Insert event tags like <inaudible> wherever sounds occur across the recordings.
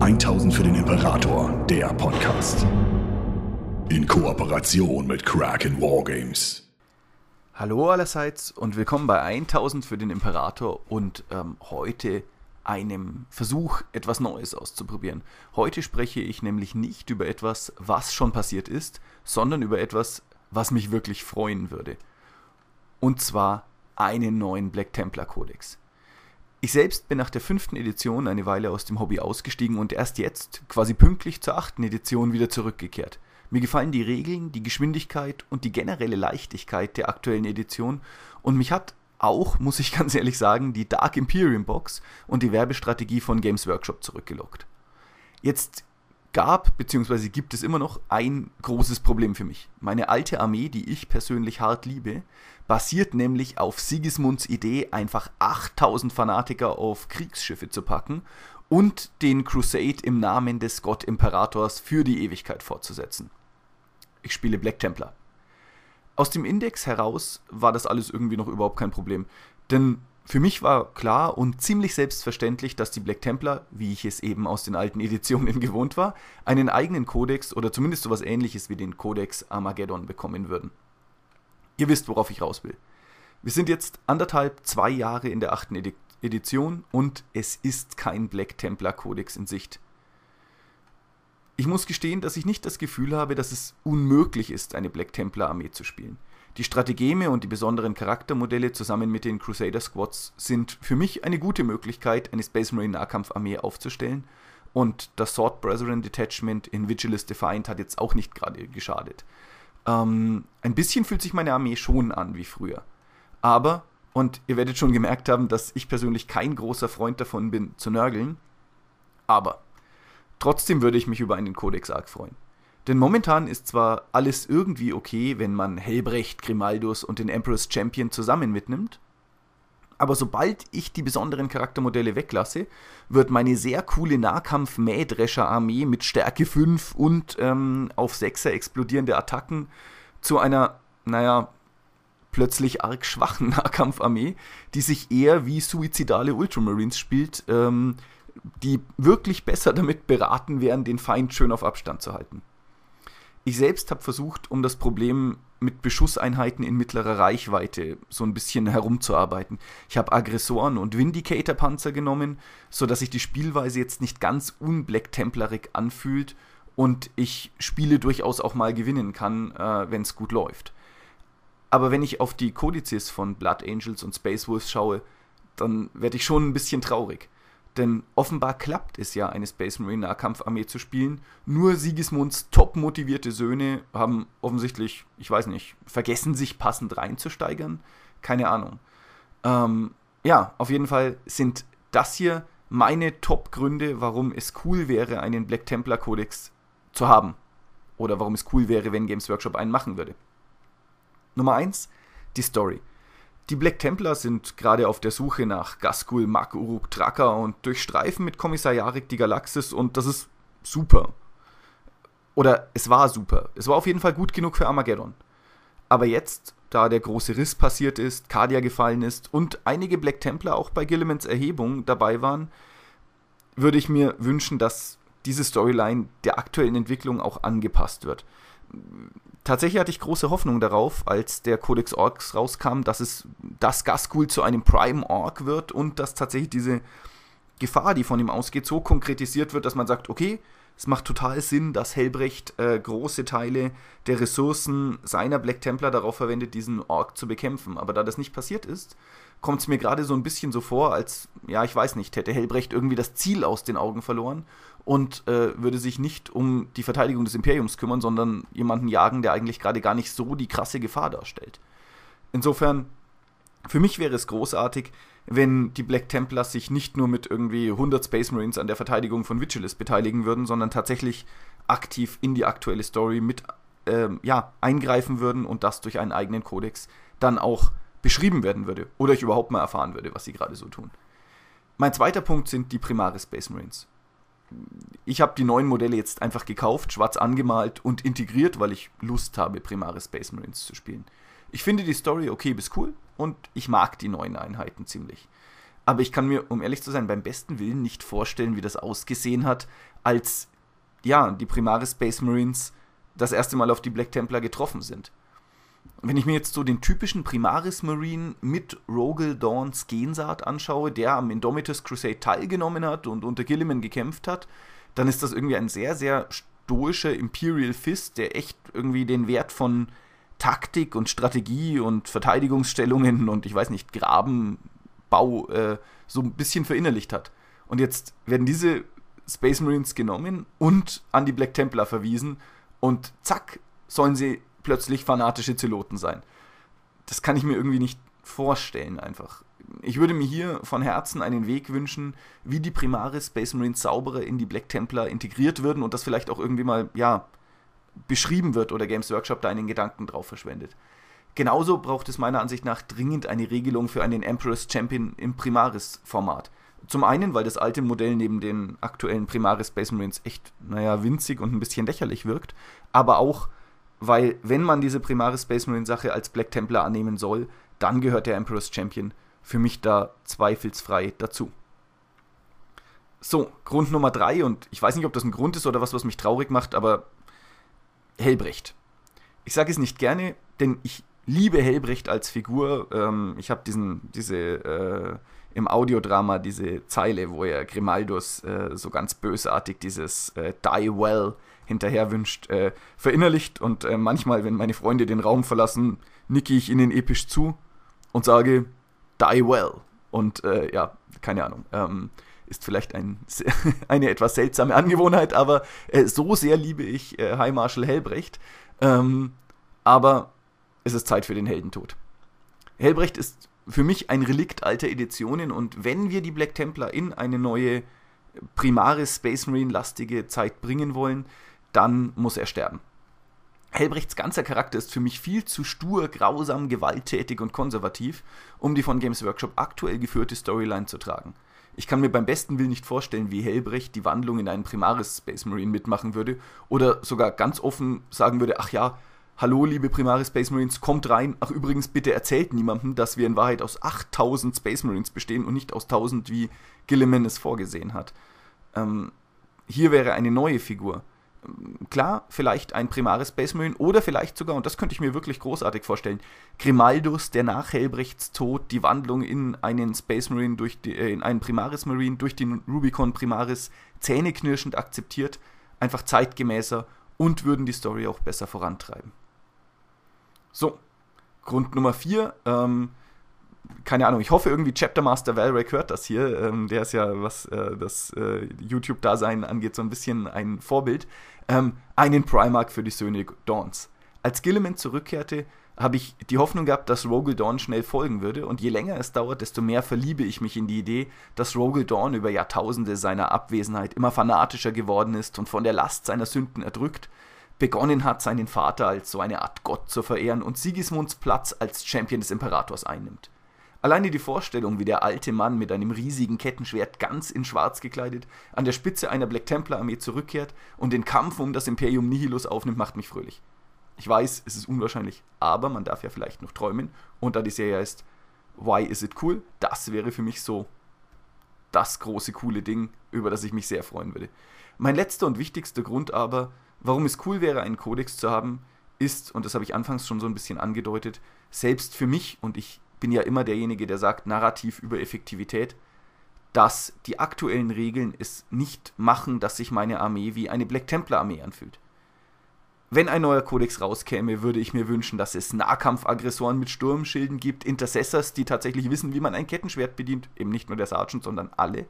1000 für den Imperator, der Podcast. In Kooperation mit Kraken Wargames. Hallo allerseits und willkommen bei 1000 für den Imperator und ähm, heute einem Versuch, etwas Neues auszuprobieren. Heute spreche ich nämlich nicht über etwas, was schon passiert ist, sondern über etwas, was mich wirklich freuen würde. Und zwar einen neuen Black Templar Kodex. Ich selbst bin nach der fünften Edition eine Weile aus dem Hobby ausgestiegen und erst jetzt, quasi pünktlich zur achten Edition, wieder zurückgekehrt. Mir gefallen die Regeln, die Geschwindigkeit und die generelle Leichtigkeit der aktuellen Edition und mich hat auch, muss ich <laughs> ganz ehrlich sagen, die Dark Imperium Box und die Werbestrategie von Games Workshop zurückgelockt. Jetzt gab bzw. gibt es immer noch ein großes Problem für mich. Meine alte Armee, die ich persönlich hart liebe, basiert nämlich auf Sigismunds Idee, einfach 8000 Fanatiker auf Kriegsschiffe zu packen und den Crusade im Namen des Gott-Imperators für die Ewigkeit fortzusetzen. Ich spiele Black Templar. Aus dem Index heraus war das alles irgendwie noch überhaupt kein Problem. Denn für mich war klar und ziemlich selbstverständlich, dass die Black Templar, wie ich es eben aus den alten Editionen <laughs> gewohnt war, einen eigenen Kodex oder zumindest sowas ähnliches wie den Kodex Armageddon bekommen würden. Ihr wisst, worauf ich raus will. Wir sind jetzt anderthalb, zwei Jahre in der achten Edition und es ist kein Black Templar Kodex in Sicht. Ich muss gestehen, dass ich nicht das Gefühl habe, dass es unmöglich ist, eine Black Templar Armee zu spielen. Die Strategeme und die besonderen Charaktermodelle zusammen mit den Crusader Squads sind für mich eine gute Möglichkeit, eine Space Marine Nahkampfarmee aufzustellen. Und das Sword Brethren Detachment in Vigilus Defiant hat jetzt auch nicht gerade geschadet. Ähm, ein bisschen fühlt sich meine Armee schon an wie früher. Aber, und ihr werdet schon gemerkt haben, dass ich persönlich kein großer Freund davon bin, zu nörgeln. Aber, trotzdem würde ich mich über einen Codex Arc freuen. Denn momentan ist zwar alles irgendwie okay, wenn man Helbrecht, Grimaldus und den Emperor's Champion zusammen mitnimmt, aber sobald ich die besonderen Charaktermodelle weglasse, wird meine sehr coole Nahkampf-Mähdrescher-Armee mit Stärke 5 und ähm, auf 6er explodierende Attacken zu einer, naja, plötzlich arg schwachen <laughs> Nahkampfarmee, die sich eher wie suizidale Ultramarines spielt, ähm, die wirklich besser damit beraten wären, den Feind schön auf Abstand zu halten. Ich selbst habe versucht, um das Problem mit Beschusseinheiten in mittlerer Reichweite so ein bisschen herumzuarbeiten. Ich habe Aggressoren und Vindicator-Panzer genommen, sodass sich die Spielweise jetzt nicht ganz unblack templarig anfühlt und ich Spiele durchaus auch mal gewinnen kann, äh, wenn es gut läuft. Aber wenn ich auf die Kodizes von Blood Angels und Space Wolves schaue, dann werde ich schon ein bisschen traurig. Denn offenbar klappt es ja, eine Space Marine Nahkampfarmee zu spielen. Nur Sigismunds top motivierte Söhne haben offensichtlich, ich weiß nicht, vergessen sich passend reinzusteigern. Keine Ahnung. Ähm, ja, auf jeden Fall sind das hier meine Top-Gründe, warum es cool wäre, einen Black Templar Codex zu haben. Oder warum es cool wäre, wenn Games Workshop einen machen würde. Nummer 1, die Story. Die Black Templar sind gerade auf der Suche nach Gaskul, Mak, Uruk, Tracker und durchstreifen mit Kommissar Yarik die Galaxis und das ist super. Oder es war super. Es war auf jeden Fall gut genug für Armageddon. Aber jetzt, da der große Riss passiert ist, Cardia gefallen ist und einige Black Templar auch bei Gillimans Erhebung dabei waren, würde ich mir wünschen, dass diese Storyline der aktuellen Entwicklung auch angepasst wird tatsächlich hatte ich große Hoffnung darauf, als der Codex Orcs rauskam, dass es das Gaskul zu einem Prime Orc wird und dass tatsächlich diese Gefahr, die von ihm ausgeht, so konkretisiert wird, dass man sagt, okay, es macht total Sinn, dass Helbrecht äh, große Teile der Ressourcen seiner Black Templar darauf verwendet, diesen Ork zu bekämpfen. Aber da das nicht passiert ist, kommt es mir gerade so ein bisschen so vor, als, ja, ich weiß nicht, hätte Helbrecht irgendwie das Ziel aus den Augen verloren und äh, würde sich nicht um die Verteidigung des Imperiums kümmern, sondern jemanden jagen, der eigentlich gerade gar nicht so die krasse Gefahr darstellt. Insofern, für mich wäre es großartig, wenn die Black Templars sich nicht nur mit irgendwie 100 Space Marines an der Verteidigung von Vigilus beteiligen würden, sondern tatsächlich aktiv in die aktuelle Story mit ähm, ja, eingreifen würden und das durch einen eigenen Kodex dann auch beschrieben werden würde oder ich überhaupt mal erfahren würde, was sie gerade so tun. Mein zweiter Punkt sind die Primare Space Marines. Ich habe die neuen Modelle jetzt einfach gekauft, schwarz angemalt und integriert, weil ich Lust habe, Primare Space Marines zu spielen. Ich finde die Story okay bis cool und ich mag die neuen Einheiten ziemlich. aber ich kann mir, um ehrlich zu sein, beim besten Willen nicht vorstellen, wie das ausgesehen hat, als ja, die Primaris Space Marines das erste Mal auf die Black Templar getroffen sind. Wenn ich mir jetzt so den typischen Primaris Marine mit Rogel Dawns Gensaat anschaue, der am Indomitus Crusade teilgenommen hat und unter Gilliman gekämpft hat, dann ist das irgendwie ein sehr, sehr stoischer Imperial Fist, der echt irgendwie den Wert von Taktik und Strategie und Verteidigungsstellungen und ich weiß nicht, Grabenbau äh, so ein bisschen verinnerlicht hat. Und jetzt werden diese Space Marines genommen und an die Black Templar verwiesen und zack, sollen sie plötzlich fanatische Zeloten sein. Das kann ich mir irgendwie nicht vorstellen einfach. Ich würde mir hier von Herzen einen Weg wünschen, wie die Primaris Space Marines sauberer in die Black Templar integriert würden und das vielleicht auch irgendwie mal, ja, beschrieben wird oder Games Workshop da einen Gedanken drauf verschwendet. Genauso braucht es meiner Ansicht nach dringend eine Regelung für einen Emperor's Champion im Primaris-Format. Zum einen, weil das alte Modell neben den aktuellen Primaris Space Marines echt, naja, winzig und ein bisschen lächerlich wirkt, aber auch, weil, wenn man diese Primaris Space Marine Sache als Black Templar annehmen soll, dann gehört der Emperor's Champion für mich da zweifelsfrei dazu. So, Grund Nummer drei, und ich weiß nicht, ob das ein Grund ist oder was, was mich traurig macht, aber Helbrecht. Ich sage es nicht gerne, denn ich liebe Helbrecht als Figur. Ähm, ich habe diesen, diese äh, im Audiodrama diese Zeile, wo er Grimaldus äh, so ganz bösartig dieses äh, Die Well hinterher wünscht, äh, verinnerlicht. Und äh, manchmal, wenn meine Freunde den Raum verlassen, nicke ich ihnen episch zu und sage Die Well. Und äh, ja, keine Ahnung. Ähm, ist vielleicht ein, <laughs> eine etwas seltsame Angewohnheit, aber äh, so sehr liebe ich äh, High Marshal Helbrecht. Ähm, aber es ist Zeit für den Heldentod. Helbrecht ist für mich ein Relikt alter Editionen und wenn wir die Black Templar in eine neue Primaris Space Marine lastige Zeit bringen wollen, dann muss er sterben. Helbrechts ganzer Charakter ist für mich viel zu stur, grausam, gewalttätig und konservativ, um die von Games Workshop aktuell geführte Storyline zu tragen. Ich kann mir beim besten Willen nicht vorstellen, wie Helbrecht die Wandlung in einen Primaris Space Marine mitmachen würde oder sogar ganz offen sagen würde, ach ja, hallo liebe Primaris Space Marines, kommt rein. Ach übrigens, bitte erzählt niemandem, dass wir in Wahrheit aus 8000 Space Marines bestehen und nicht aus 1000, wie Gilliman es vorgesehen hat. Ähm, hier wäre eine neue Figur. Klar, vielleicht ein Primaris Space Marine oder vielleicht sogar, und das könnte ich mir wirklich großartig vorstellen, Grimaldus, der nach Helbrechts Tod die Wandlung in einen Space Marine durch die, äh, in einen Primaris Marine durch den Rubicon Primaris zähneknirschend akzeptiert, einfach zeitgemäßer und würden die Story auch besser vorantreiben. So, Grund Nummer 4, ähm, keine Ahnung, ich hoffe irgendwie Chapter Master Valrek hört das hier. Ähm, der ist ja, was äh, das äh, YouTube-Dasein angeht, so ein bisschen ein Vorbild. Ähm, einen Primark für die Söhne Dawns. Als Gilliman zurückkehrte, habe ich die Hoffnung gehabt, dass Rogel Dawn schnell folgen würde. Und je länger es dauert, desto mehr verliebe ich mich in die Idee, dass Rogel Dawn über Jahrtausende seiner Abwesenheit immer fanatischer geworden ist und von der Last seiner Sünden erdrückt begonnen hat, seinen Vater als so eine Art Gott zu verehren und Sigismunds Platz als Champion des Imperators einnimmt. Alleine die Vorstellung, wie der alte Mann mit einem riesigen Kettenschwert ganz in schwarz gekleidet an der Spitze einer Black Templar Armee zurückkehrt und den Kampf um das Imperium Nihilus aufnimmt, macht mich fröhlich. Ich weiß, es ist unwahrscheinlich, aber man darf ja vielleicht noch träumen. Und da die Serie heißt Why is it cool? Das wäre für mich so das große coole Ding, über das ich mich sehr freuen würde. Mein letzter und wichtigster Grund aber, Warum es cool wäre, einen Kodex zu haben, ist, und das habe ich anfangs schon so ein bisschen angedeutet, selbst für mich, und ich bin ja immer derjenige, der sagt, Narrativ über Effektivität, dass die aktuellen Regeln es nicht machen, dass sich meine Armee wie eine Black Templar Armee anfühlt. Wenn ein neuer Kodex rauskäme, würde ich mir wünschen, dass es Nahkampfaggressoren mit Sturmschilden gibt, Intercessors, die tatsächlich wissen, wie man ein Kettenschwert bedient, eben nicht nur der Sergeant, sondern alle,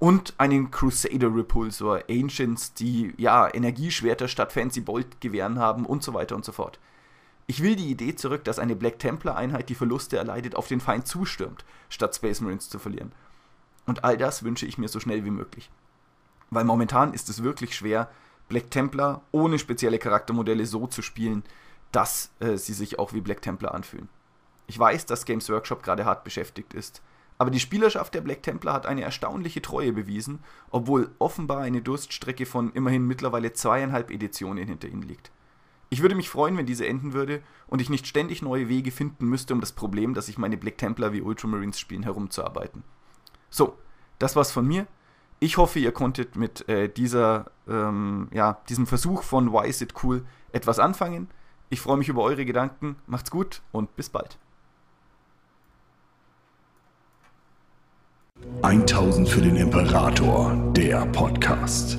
und einen Crusader Repulsor, Ancients, die ja Energieschwerter statt Fancy Bolt Gewehren haben und so weiter und so fort. Ich will die Idee zurück, dass eine Black Templar Einheit die Verluste erleidet, auf den Feind zustürmt, statt Space Marines zu verlieren. Und all das wünsche ich mir so schnell wie möglich. Weil momentan ist es wirklich schwer, Black Templar ohne spezielle Charaktermodelle so zu spielen, dass äh, sie sich auch wie Black Templar anfühlen. Ich weiß, dass Games Workshop gerade hart beschäftigt ist, aber die Spielerschaft der Black Templar hat eine erstaunliche Treue bewiesen, obwohl offenbar eine Durststrecke von immerhin mittlerweile zweieinhalb Editionen hinter ihnen liegt. Ich würde mich freuen, wenn diese enden würde und ich nicht ständig neue Wege finden müsste, um das Problem, dass ich meine Black Templar wie Ultramarines spielen, herumzuarbeiten. So, das war's von mir. Ich hoffe, ihr konntet mit äh, dieser, ähm, ja, diesem Versuch von Why is it cool etwas anfangen. Ich freue mich über eure Gedanken. Macht's gut und bis bald. 1000 für den Imperator, der Podcast.